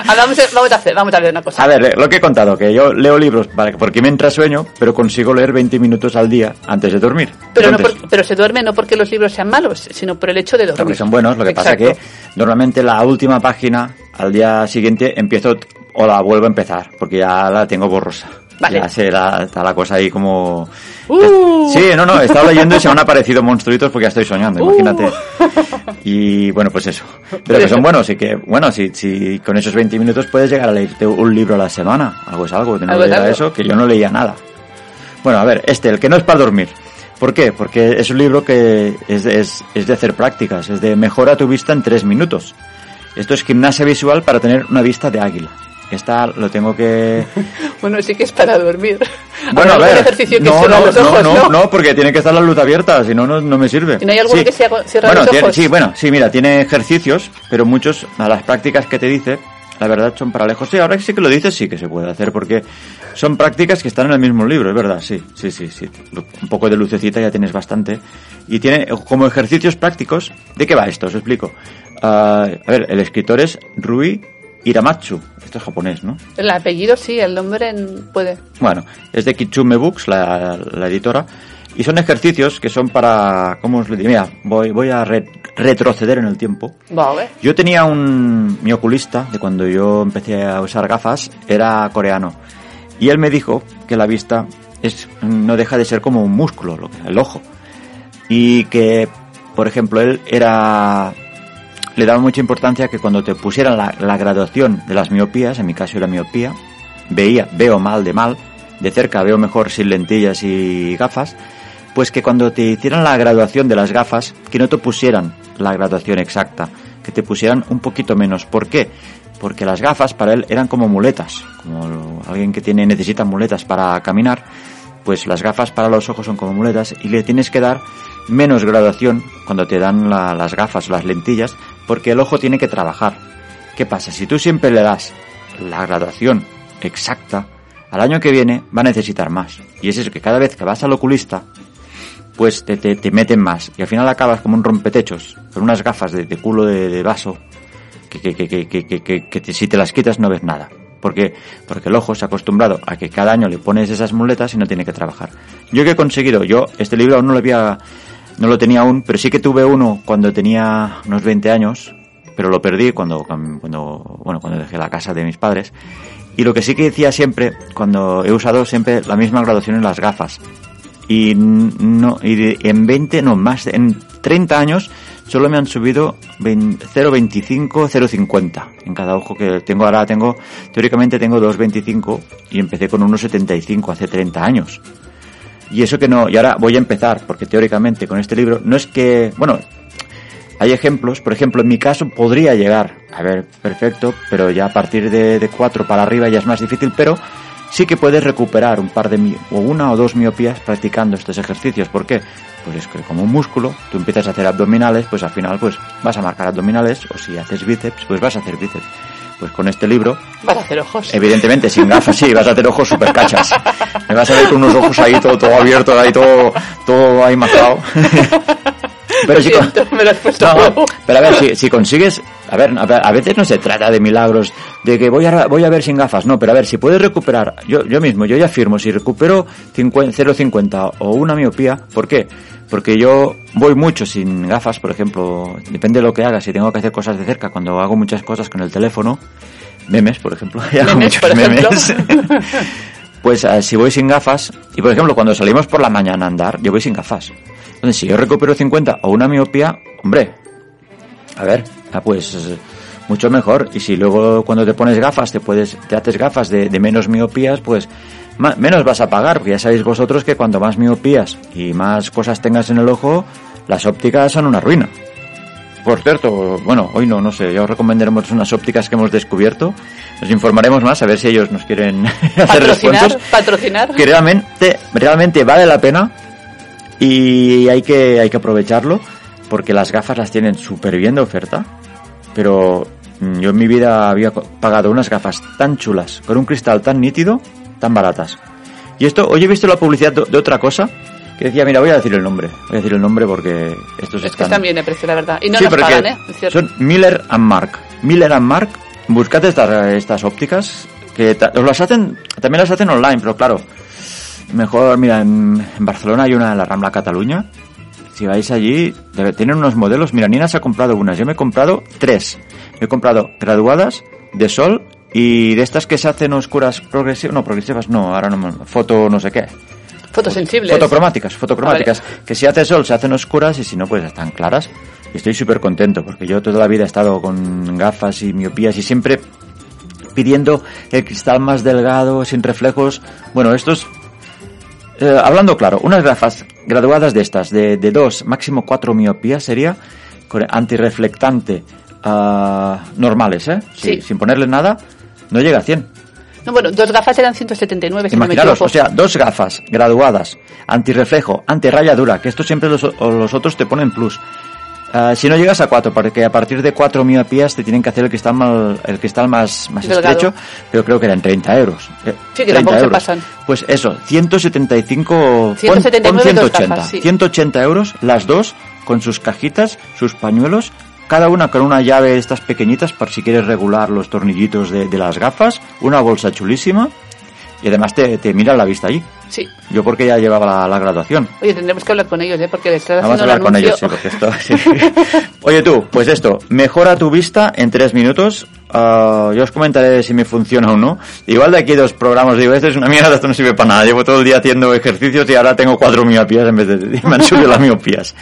Ah, vamos, a, vamos a hacer, vamos a ver una cosa. A ver, lo que he contado, que yo leo libros para, porque me entra sueño, pero consigo leer 20 minutos al día antes de dormir. pero, no por- pero se duerme no porque los libros sean malos, sino por el hecho de dormir. porque son buenos, lo que pasa Exacto. que normalmente la última página, al día siguiente, empiezo o la vuelvo a empezar, porque ya la tengo borrosa. Vale. Ya sé, la- está la cosa ahí como... Uh. Sí, no, no, he estado leyendo y se me han aparecido monstruitos porque ya estoy soñando, Uh. imagínate. Y bueno, pues eso. Pero que son buenos y que, bueno, si, si con esos 20 minutos puedes llegar a leerte un libro a la semana, algo es algo, que no Algo es leía algo. eso, que yo no leía nada. Bueno, a ver, este, el que no es para dormir. ¿Por qué? Porque es un libro que es, de- es, es de hacer prácticas, es de mejora tu vista en tres minutos. Esto es gimnasia visual para tener una vista de águila. Esta lo tengo que... Bueno, sí que es para dormir. Bueno, a ver, ejercicio que no, no, los no, ojos, no, ¿no? no, porque tiene que estar la luz abierta, si no, no, me sirve. ¿Y no hay alguno Sí. que se cierra bueno, los tiene- ojos? sí, bueno, sí, mira, tiene ejercicios, pero muchos, a las prácticas que te dice, la verdad son para lejos. Sí, ahora sí que lo dices, sí que se puede hacer, porque son prácticas que están en el mismo libro, es verdad, sí, sí, sí, sí. Un poco de lucecita ya tienes bastante. Y tiene como ejercicios prácticos, ¿de qué va esto? Os explico. Ah, a ver, el escritor es Rui Iramatsu, esto es japonés, ¿no? El apellido sí, el nombre puede. Bueno, es de Kitsume Books, la, la editora, y son ejercicios que son para, ¿cómo os lo? Mira, voy, voy a re- retroceder en el tiempo. Vale. Yo tenía un, mi oculista, de cuando yo empecé a usar gafas, era coreano, y él me dijo que la vista es, no deja de ser como un músculo, lo que- el ojo, y que, por ejemplo, él era le daba mucha importancia que cuando te pusieran la, graduación de las miopías, en mi caso era miopía, veía, veo mal de mal, de cerca veo mejor sin lentillas y gafas, pues que cuando te hicieran la graduación de las gafas, que no te pusieran la graduación exacta, que te pusieran un poquito menos. ¿Por qué? Porque las gafas para él eran como muletas, como alguien que tiene necesita muletas para caminar, pues las gafas para los ojos son como muletas y le tienes que dar menos graduación cuando te dan la- las gafas o las lentillas porque el ojo tiene que trabajar. ¿Qué pasa? Si tú siempre le das la graduación exacta, al año que viene va a necesitar más. Y es eso, que cada vez que vas al oculista, pues te, te, te meten más. Y al final acabas como un rompetechos, con unas gafas de, culo de, vaso, que, que, que, que, que, si te las quitas no ves nada. Porque, porque el ojo se ha acostumbrado a que cada año le pones esas muletas y no tiene que trabajar. Yo que he conseguido, yo este libro aún no lo había, no lo tenía aún, pero sí que tuve uno cuando tenía unos 20 años, pero lo perdí cuando, cuando, bueno, cuando dejé la casa de mis padres. Y lo que sí que decía siempre, cuando he usado siempre la misma graduación en las gafas. Y no, y en 20, no, más, en 30 años solo me han subido 20 0,25, 0,50 en cada ojo que tengo ahora. Tengo, teóricamente tengo 2,25 y empecé con 1,75 hace 30 años. Y eso que no, y ahora voy a empezar, porque teóricamente con este libro no es que, bueno, hay ejemplos, por ejemplo, en mi caso podría llegar a ver perfecto, pero ya a partir de, de 4 para arriba ya es más difícil, pero sí que puedes recuperar un par de o una o dos miopías practicando estos ejercicios. ¿Por qué? Pues es que como un músculo, tú empiezas a hacer abdominales, pues al final pues vas a marcar abdominales, o si haces bíceps, pues vas a hacer bíceps. Pues con este libro, Vas a hacer ojos. evidentemente sin gafas, sí, vas a hacer ojos super cachas. Me vas a ver con unos ojos ahí todo, todo abierto, ahí todo, todo ahí mazado. Lo si con- pero a ver, si, si consigues, a ver, a veces no se trata de milagros, de que voy a, voy a ver sin gafas, no, pero a ver, si puedes recuperar, yo, yo mismo, yo ya afirmo, si recupero 50 0,50 o una miopía, ¿por qué? Porque yo voy mucho sin gafas, por ejemplo, depende de lo que haga, si tengo que hacer cosas de cerca, cuando hago muchas cosas con el teléfono, memes, por ejemplo, y hago Memes, muchos memes. Pues eh, si voy sin gafas, y por ejemplo cuando salimos por la mañana a andar, yo voy sin gafas. Entonces si yo recupero 50 o una miopía, hombre, a ver, ah, pues eh, mucho mejor. Y si luego cuando te pones gafas, te puedes, te haces gafas de, de menos miopías, pues menos vas a pagar, porque ya sabéis vosotros que cuanto más miopías y más cosas tengas en el ojo, las ópticas son una ruina. Por cierto, bueno, hoy no, no sé, ya os recomendaremos unas ópticas que hemos descubierto. Nos informaremos más a ver si ellos nos quieren hacer Patrocinar, descuentos. patrocinar. Que realmente, realmente vale la pena y hay que, hay que aprovecharlo porque las gafas las tienen súper bien de oferta. Pero mm, yo en mi vida había pagado unas gafas tan chulas, con un cristal tan nítido, tan baratas. Y esto, hoy he visto la publicidad de, otra cosa que decía, mira, voy a decir el nombre. Voy a decir el nombre porque estos Es están... están bien de precio, la verdad. Y no Sí, nos pagan, ¿eh? Son Miller and Mark. Miller and Mark, buscad estas, estas ópticas que os las hacen, también las hacen online, pero claro, mejor, mira, en, en Barcelona hay una en la Rambla Cataluña. Si vais allí, tienen unos modelos. Mira, Nina se ha comprado unas. Yo me he comprado tres. Me he comprado graduadas de sol y de estas que se hacen oscuras progresivas. No, progresivas no, ahora no. Foto no sé qué. Fotosensibles. Fotocromáticas, fotocromáticas. Que si hace sol se hacen oscuras y si no, pues están claras. Y estoy súper contento porque yo toda la vida he estado con gafas y miopías y siempre pidiendo el cristal más delgado, sin reflejos. Bueno, estos, eh, hablando claro, unas gafas graduadas de estas, de, de dos, máximo cuatro miopías sería con antirreflectante ah, normales, ¿eh? Sí, Sí. Sin ponerle nada, no llega a 100. No, bueno, dos gafas eran 179, si no me o sea, dos gafas graduadas, antirreflejo, antirrayadura, que esto siempre los, los otros te ponen plus. Ah, si no llegas a cuatro, porque a partir de cuatro miopías te tienen que hacer el cristal, mal- el cristal más, más Delgado. estrecho, pero creo que eran 30 euros. Eh, Sí, que 30 tampoco se euros. pasan. Pues eso, 175, pon- 179 pon dos 180, gafas, sí. 180 euros, las dos, con sus cajitas, sus pañuelos, cada una con una llave de estas pequeñitas por si quieres regular los tornillitos de, de las gafas, una bolsa chulísima, y además te, te mira la vista allí. Sí. Yo porque ya llevaba la, la graduación. Oye, tendremos que hablar con ellos, ¿eh? Porque les estás Vamos a hablar con el ellos, sí, porque esto... sí. Oye tú, pues esto, mejora tu vista en tres minutos. Ah, yo os comentaré si me funciona o no. Igual de aquí dos programas digo, esto es una mierda, esto no sirve para nada. Llevo todo el día haciendo ejercicios y ahora tengo cuatro miopías en vez de... Me han subido las miopías.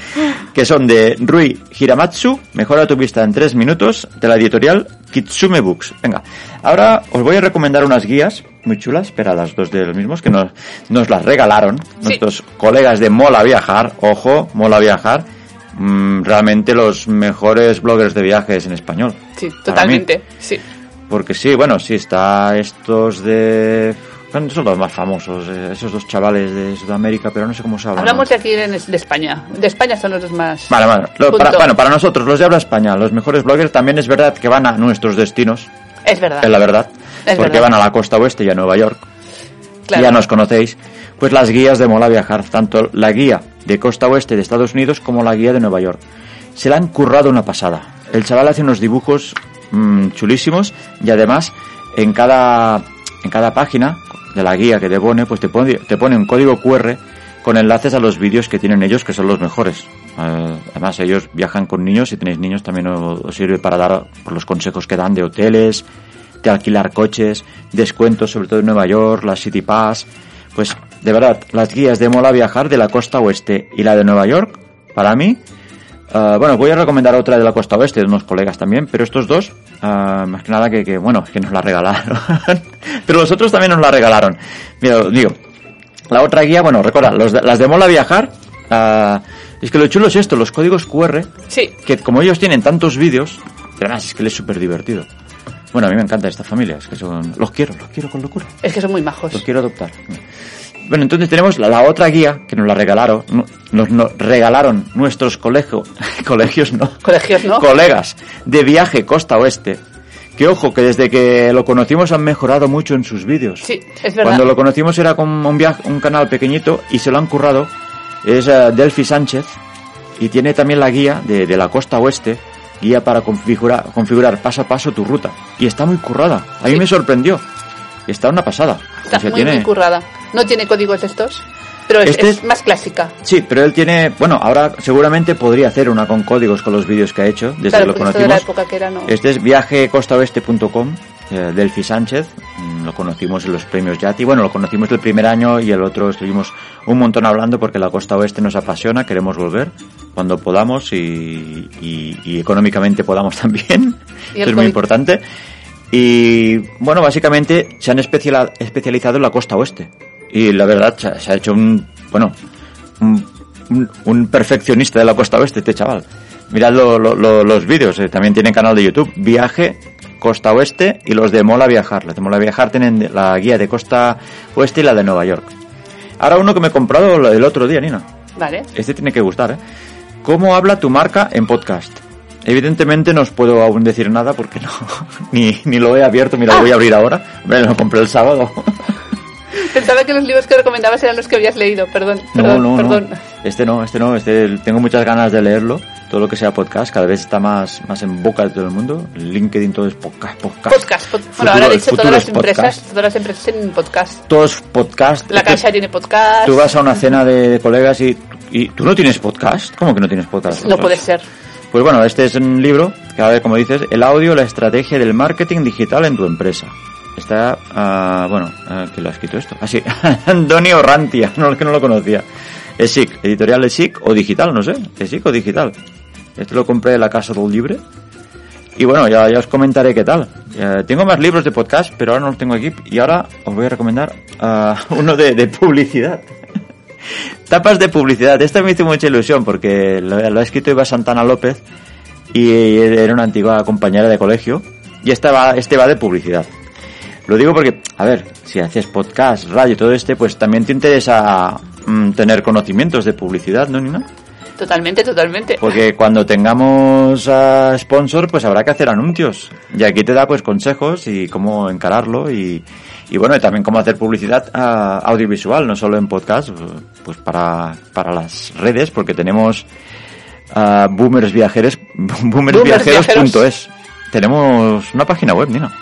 Que son de Rui Hiramatsu, mejora tu vista en tres minutos, de la editorial Kitsume Books. Venga, ahora os voy a recomendar unas guías muy chulas, pero a las dos de los mismos, que nos, nos las regalaron Sí. nuestros colegas de Mola Viajar. Ojo, Mola Viajar. mm, realmente los mejores bloggers de viajes en español. Sí, totalmente. Sí. Porque sí, bueno, sí, está estos de... Son los más famosos, eh, esos dos chavales de Sudamérica, pero no sé cómo se hablan. Hablamos de aquí de España. De España son los dos más. Vale, vale. Lo- Punto. para, bueno, para nosotros, los de habla español, los mejores bloggers, también es verdad que van a nuestros destinos, Es verdad. es la verdad. Es porque verdad. van a la costa oeste y a Nueva York. Claro. ya nos conocéis, pues las guías de Mola Viajar, tanto la guía de costa oeste de Estados Unidos como la guía de Nueva York. Se la han currado una pasada. El chaval hace unos dibujos mm, chulísimos y además en cada, en cada página de la guía que te pone, pues te pone, te pone un código QR con enlaces a los vídeos que tienen ellos, que son los mejores. Eh, además, ellos viajan con niños, si tenéis niños también os sirve para dar por los consejos que dan de hoteles, de alquilar coches, descuentos sobre todo en Nueva York, la City Pass. Pues de verdad, las guías de Mola Viajar de la costa oeste y la de Nueva York, para mí, eh, bueno, voy a recomendar otra de la costa oeste, de unos colegas también, pero estos dos, eh, más que nada que, que, bueno, que nos la regalaron. pero los otros también nos la regalaron. Mira, digo, la otra guía, bueno, recuerda, los de- las de Mola Viajar, ah, Es que lo chulo es esto, los códigos QR, Sí, que como ellos tienen tantos vídeos, además es que les es súper divertido. Bueno, a mí me encanta esta familia, es que son... Los quiero, los quiero con locura. es que son muy majos. Los quiero adoptar. Bueno, entonces tenemos la, la otra guía que nos la regalaron, no- nos, nos regalaron nuestros colegio, colegios, no, Colegios, ¿no? colegas de viaje costa oeste. Que ojo, que desde que lo conocimos han mejorado mucho en sus vídeos. Sí, es verdad. Cuando lo conocimos era como un, viaje, un canal pequeñito y se lo han currado. Es eh, Delphi Sánchez y tiene también la guía de, de la costa oeste, guía para configurar, configurar paso a paso tu ruta. Y está muy currada. A mí Sí. me sorprendió. Está una pasada. Está O sea, muy, tiene- muy currada. No tiene códigos de estos, pero es, Este es es- más clásica. Sí, pero él tiene, bueno, ahora seguramente podría hacer una con códigos con los vídeos que ha hecho desde Claro, que lo porque esto de la conocimos. época que era, no. Este es viajecostaoeste.com, eh, Delphi Sánchez, mm, lo conocimos en los premios Yati, bueno, lo conocimos el primer año y el otro estuvimos un montón hablando porque la costa oeste nos apasiona, queremos volver cuando podamos y, y- y económicamente podamos también, eso es muy importante. Y bueno, básicamente se han especializado en la costa oeste. Y la verdad, se ha, se ha hecho un, bueno, un, un- un perfeccionista de la costa oeste, este chaval. Mirad lo- lo- lo- los vídeos, eh, también tienen canal de YouTube, Viaje Costa Oeste y los de Mola Viajar. Los de Mola Viajar tienen la guía de Costa Oeste y la de Nueva York. Ahora uno que me he comprado el otro día, Nina. Vale. Este tiene que gustar, ¿eh? ¿Cómo habla tu marca en podcast? Evidentemente no os puedo aún decir nada porque no, ni, ni lo he abierto, mira, lo voy a abrir ahora. Me lo compré el sábado. Pensaba que los libros que recomendabas eran los que habías leído. Perdón, No, perdón, no, perdón. no. Este no, este no, este tengo muchas ganas de leerlo. Todo lo que sea podcast, cada vez está más, más en boca de todo el mundo. LinkedIn todo es podcast, podcast. Podcast. pod- Futuro- bueno, ahora de hecho todas las es empresas, todas las empresas tienen podcast. Todo es podcast. La Caixa tiene podcast. Tú vas a una cena de, colegas y, y tú no tienes podcast. ¿Cómo que no tienes podcast? No puede ser. Pues bueno, este es un libro que, a ver, como dices, el audio, la estrategia del marketing digital en tu empresa. Está, ah, bueno, ah, ¿quién lo ha escrito esto? Así, Antonio Rantia, no, que no lo conocía. ESIC, editorial ESIC o digital, no sé, ESIC o digital. Este lo compré en la Casa del Libre. Y bueno, ya, os comentaré qué tal. Eh, tengo más libros de podcast, pero ahora no los tengo aquí. Y ahora os voy a recomendar ah, uno de, publicidad. Tapas de publicidad. Esta me hizo mucha ilusión porque lo, ha escrito Eva Santana López y era una antigua compañera de colegio. Y esta va, este va de publicidad. Lo digo porque, a ver, si haces podcast, radio, todo este, pues también te interesa mm, tener conocimientos de publicidad, ¿no, Nina? Totalmente, totalmente. Porque cuando tengamos a sponsor, pues habrá que hacer anuncios. Y aquí te da pues consejos y cómo encararlo y, y bueno, y también cómo hacer publicidad ah, audiovisual, no solo en podcast, pues para, para las redes, porque tenemos ah, boomers viajeros, boomersviajeros.es. Tenemos una página web, Nina.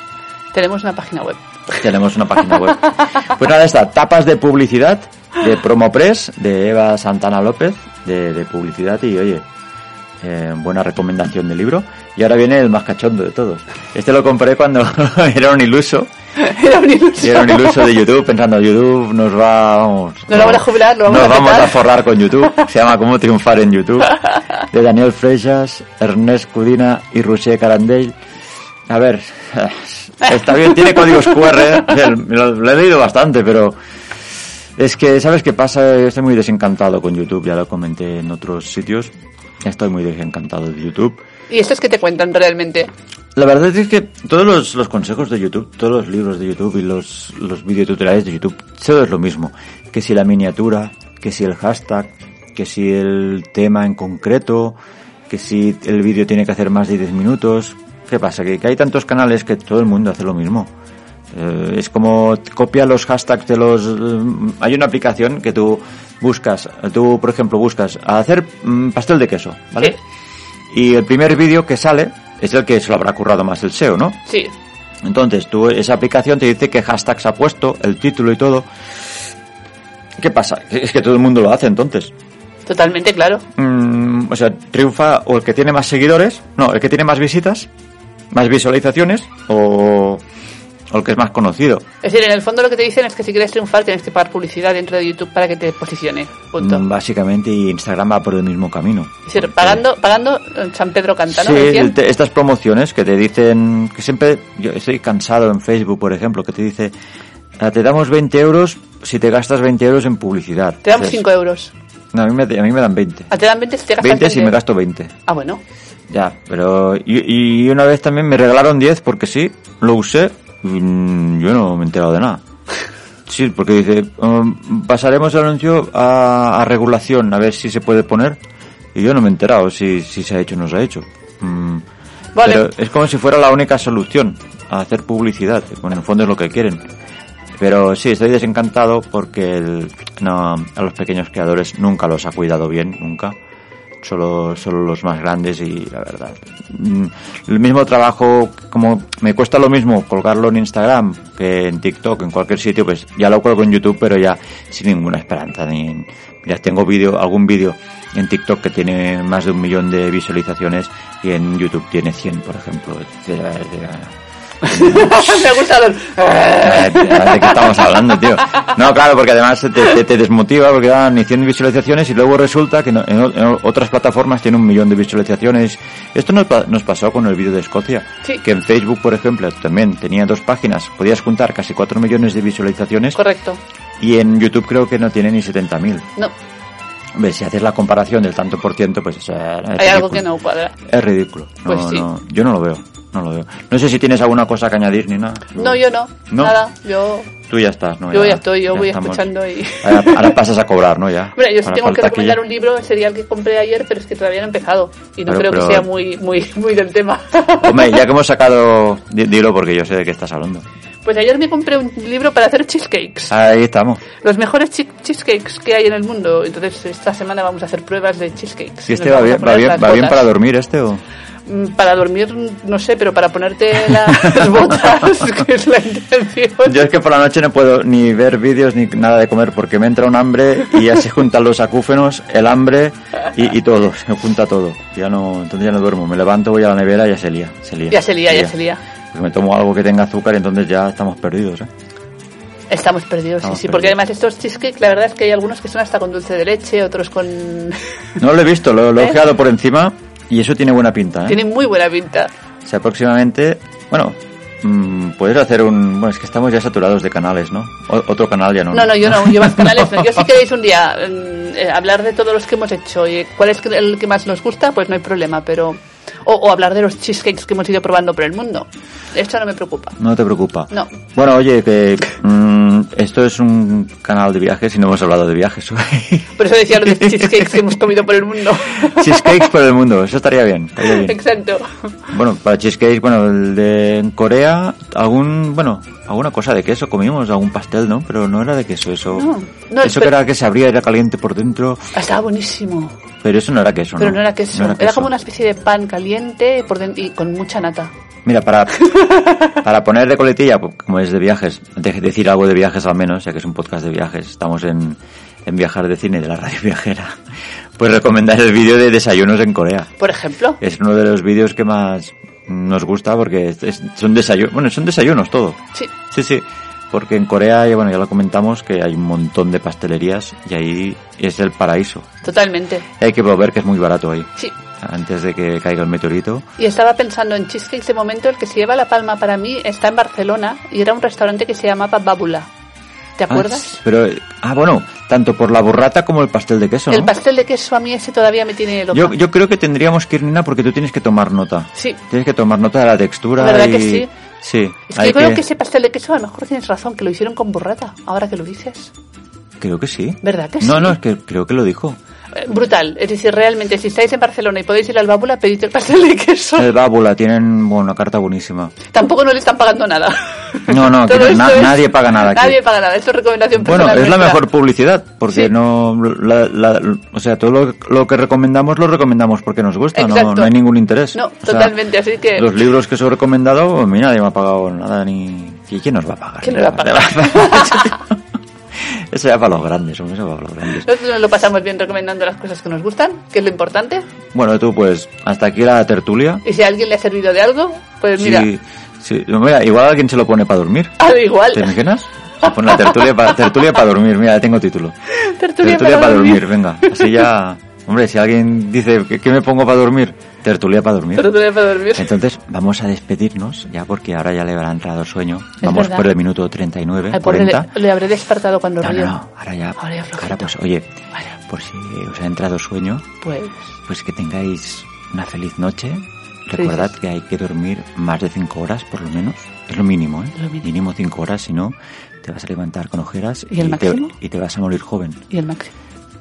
Tenemos una página web. Tenemos una página web. Pues nada, está, tapas de publicidad de Promopress, de Eva Santana López, de, de publicidad y oye, eh, buena recomendación de libro. Y ahora viene el más cachondo de todos. Este lo compré cuando era un iluso, Era un iluso. era un iluso de YouTube, pensando YouTube nos va, vamos, Nos vamos a jubilar, lo vamos nos a vamos a forrar con YouTube. Se llama Cómo triunfar en YouTube. De Daniel Freixas, Ernest Cudina y Roger Carandell. A ver, está bien, tiene códigos QR, ¿eh? lo, lo he leído bastante, pero es que, ¿sabes qué pasa? Estoy muy desencantado con YouTube, ya lo comenté en otros sitios. Estoy muy desencantado de YouTube. ¿Y estos que te cuentan realmente? La verdad es que todos los, los consejos de YouTube, todos los libros de YouTube y los, los videotutoriales de YouTube, todo es lo mismo. Que si la miniatura, que si el hashtag, que si el tema en concreto, que si el vídeo tiene que hacer más de 10 minutos. ¿Qué pasa? Que, que hay tantos canales que todo el mundo hace lo mismo. Eh, es como copia los hashtags de los... eh, hay una aplicación que tú buscas, tú por ejemplo buscas a hacer mm, pastel de queso, ¿vale? Sí. Y el primer vídeo que sale es el que se lo habrá currado más el SEO, ¿no? Sí. Entonces, tú, esa aplicación te dice qué hashtags ha puesto, el título y todo. ¿Qué pasa? Es que todo el mundo lo hace entonces. Totalmente, claro. Mm, o sea, triunfa o el que tiene más seguidores, no, el que tiene más visitas, más visualizaciones, o, o el que es más conocido. Es decir, en el fondo lo que te dicen es que si quieres triunfar tienes que pagar publicidad dentro de YouTube para que te posicione. Punto. Mm, Básicamente, y Instagram va por el mismo camino. Es decir, pagando, pagando eh, San Pedro canta, ¿no? Sí, te- estas promociones que te dicen, que siempre, yo estoy cansado en Facebook, por ejemplo, que te dice, "Ah, te damos 20 euros si te gastas 20 euros en publicidad. Te damos Dices, 5 euros. No, a mí me, a mí me dan 20. ¿A te dan 20 si te gastas 20 si me gasto 20. Ah, bueno. Ya, pero... Y, y una vez también me regalaron 10 porque sí, lo usé yo no me he enterado de nada. Sí, porque dice, um, pasaremos el anuncio a, a regulación, a ver si se puede poner. Y yo no me he enterado si, si se ha hecho o no se ha hecho. Mm, Vale. Pero es como si fuera la única solución a hacer publicidad. Bueno, en el fondo es lo que quieren. Pero sí, estoy desencantado porque el- no, a los pequeños creadores nunca los ha cuidado bien, nunca. Solo, solo los más grandes y la verdad. mm, El mismo trabajo, como me cuesta lo mismo colgarlo en Instagram que en TikTok, en cualquier sitio, pues ya lo cuelgo en YouTube, pero ya sin ninguna esperanza. Ni, mira, tengo vídeo, algún vídeo en TikTok que tiene más de un millón de visualizaciones y en YouTube tiene 100, por ejemplo. me ha el- Eh, ¿De qué estamos hablando, tío? No, claro, porque además te, te- te desmotiva porque dan ni 100 visualizaciones y luego resulta que en, en otras plataformas tiene un millón de visualizaciones. Esto nos, nos pasó con el vídeo de Escocia, Sí. que en Facebook, por ejemplo, también tenía dos páginas, podías juntar casi 4 millones de visualizaciones Correcto. y en YouTube creo que no tiene ni 70.000. No, Hombre, si haces la comparación del tanto por ciento, pues es, es hay algo ridículo. que no cuadra. Es ridículo. No, Pues sí. no, yo no lo veo, no lo veo. No sé si tienes alguna cosa que añadir ni nada. No, yo no. ¿No? Nada, yo, Tú ya estás, ¿no? yo ya estoy, yo ya voy estamos. escuchando y... Ahora, ahora pasas a cobrar, ¿no? Ya. Hombre, yo Ahora tengo que recomendar ya- un libro sería el que compré ayer, pero es que todavía no he empezado y no Pero- creo pero- que sea muy, muy, muy del tema. Hombre, ya que hemos sacado... di- Dilo porque yo sé de qué estás hablando. Pues ayer me compré un libro para hacer cheesecakes. Ahí estamos. Los mejores cheesecakes que hay en el mundo. Entonces esta semana vamos a hacer pruebas de cheesecakes. ¿Y este va bien, va bien, va bien para dormir este o...? Mm, Para dormir, no sé, pero para ponerte las botas, que es la intención. Yo es que por la noche no puedo ni ver vídeos ni nada de comer porque me entra un hambre y ya se juntan los acúfenos, el hambre y, y todo, se junta todo. Ya no, entonces ya no duermo. Me levanto, voy a la nevera y ya se lía. Se lía Ya se lía, ya se lía. Pues me tomo algo que tenga azúcar y entonces ya estamos perdidos, ¿eh? Estamos perdidos, Estamos sí, sí, porque además estos cheesecakes, la verdad es que hay algunos que son hasta con dulce de leche, otros con... No lo he visto, lo, lo he ¿Eh? ojeado por encima y eso tiene buena pinta, ¿eh? Tienen muy buena pinta. O sea, próximamente, bueno, mm, puedes hacer un... Bueno, es que estamos ya saturados de canales, ¿no? O- otro canal ya no. No, no, yo no, yo más canales no. Yo si queréis un día mm, eh, hablar de todos los que hemos hecho y cuál es el que más nos gusta, pues no hay problema, pero... O, o hablar de los cheesecakes que hemos ido probando por el mundo. Esto no me preocupa. No te preocupa. No. Bueno, oye, que mm, esto es un canal de viajes y no hemos hablado de viajes. Por eso decía los de cheesecakes que hemos comido por el mundo. Cheesecakes por el mundo, eso estaría bien. estaría bien. Exacto. Bueno, para cheesecakes, bueno, el de Corea, algún, bueno, alguna cosa de queso comimos, algún pastel, ¿no? Pero no era de queso, eso. No, no, eso que era que se abría, era caliente por dentro, Estaba buenísimo. pero eso no era queso, Pero ¿no? no era queso. Era como una especie de pan caliente por dentro y con mucha nata. Mira, para, para poner de coletilla, pues, como es de viajes, de- decir algo de viajes al menos, ya que es un podcast de viajes, estamos en, en Viajar de Cine de la radio viajera, pues recomendar el vídeo de desayunos en Corea. Por ejemplo. Es uno de los vídeos que más nos gusta porque es- es- son desayunos, bueno, son desayunos todo. Sí. Sí, sí, porque en Corea, bueno, ya lo comentamos, que hay un montón de pastelerías y ahí es el paraíso. Totalmente. Hay que volver que es muy barato ahí, Sí. antes de que caiga el meteorito. Y estaba pensando en cheesecakes de momento, el que se lleva la palma para mí está en Barcelona y era un restaurante que se llamaba Bábula. ¿Te acuerdas? Ah, pero, ah, bueno, tanto por la burrata como el pastel de queso, ¿no? El pastel de queso a mí ese todavía me tiene loca. Yo, yo creo que tendríamos que ir, Nina, porque tú tienes que tomar nota. Sí. Tienes que tomar nota de la textura. ¿Verdad y... que sí? Sí. Es que yo creo que... ese pastel de queso a lo mejor tienes razón, que lo hicieron con burrata, ahora que lo dices. Creo que sí. ¿Verdad que No, sí? no, es que creo que lo dijo. Eh, Brutal. Es decir, realmente, si estáis en Barcelona y podéis ir al Bábula, pedid el pastel de queso. El Bábula, tienen bueno, una carta buenísima. Tampoco no le están pagando nada. No, no, Todo que esto na- es- nadie paga nada aquí. Nadie paga nada. Esto es recomendación Bueno, personal es la nuestra. mejor publicidad, porque Sí. no, la- la- o sea, todo lo, lo que recomendamos lo recomendamos porque nos gusta, no, no hay ningún interés. No, O sea, totalmente, así que- Los libros que os he recomendado, pues, mira, nadie me ha pagado nada, ni... ¿Y quién nos va a pagar? ¿Quién nos va a pagar? Eso ya para los grandes, hombre, eso para los grandes. Nosotros nos lo pasamos bien recomendando las cosas que nos gustan, que es lo importante. Bueno, tú, pues, hasta aquí la tertulia. Y si a alguien le ha servido de algo, pues mira, Sí, sí, mira, igual alguien se lo pone para dormir. al igual. ¿Te imaginas? Se pone la tertulia para tertulia para dormir. Mira, ya tengo título. Tertulia Tertulia para para dormir. dormir. venga. Así ya, hombre, si alguien dice, ¿qué, qué me pongo para dormir? Tertulia para dormir. Tertulia para dormir. Entonces, vamos a despedirnos ya porque ahora ya le habrá entrado sueño. Vamos verdad. por el minuto 39, Ay, pobre, 40. le, le habré despertado cuando No, río. no, no, ahora ya. Ahora ya. Ahora pues, oye, Vaya, por si os ha entrado sueño, pues. pues que tengáis una feliz noche. Recordad que hay que dormir más de 5 horas por lo menos. Es lo mínimo, ¿eh? Lo mínimo. 5 horas, si no, te vas a levantar con ojeras ¿Y el te, máximo? y te vas a morir joven. Y el máximo.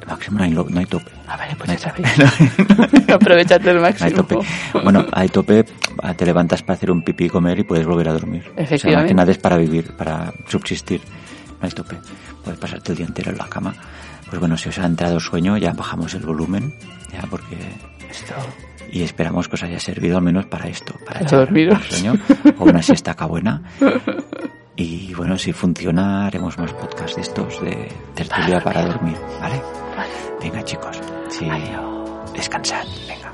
Máximo no hay, no hay tope. Ah, vale, pues No ya sabéis. Aprovechate el No hay máximo. tope. Bueno, hay tope, ah, te levantas para hacer un pipí y comer y puedes volver a dormir. O sea, Efectivamente. que nada es para vivir, para subsistir. No hay tope. Puedes pasarte el día entero en la cama. Pues bueno, si os ha entrado sueño, ya bajamos el volumen, ya porque... Esto. Y esperamos que os haya servido al menos para esto, para Para dormiros. sueño o una siestaca buena. Y bueno, si funciona, haremos más podcasts de estos de tertulia para dormir, ¿vale? Vale. Venga chicos, sí, Adiós. descansad, venga.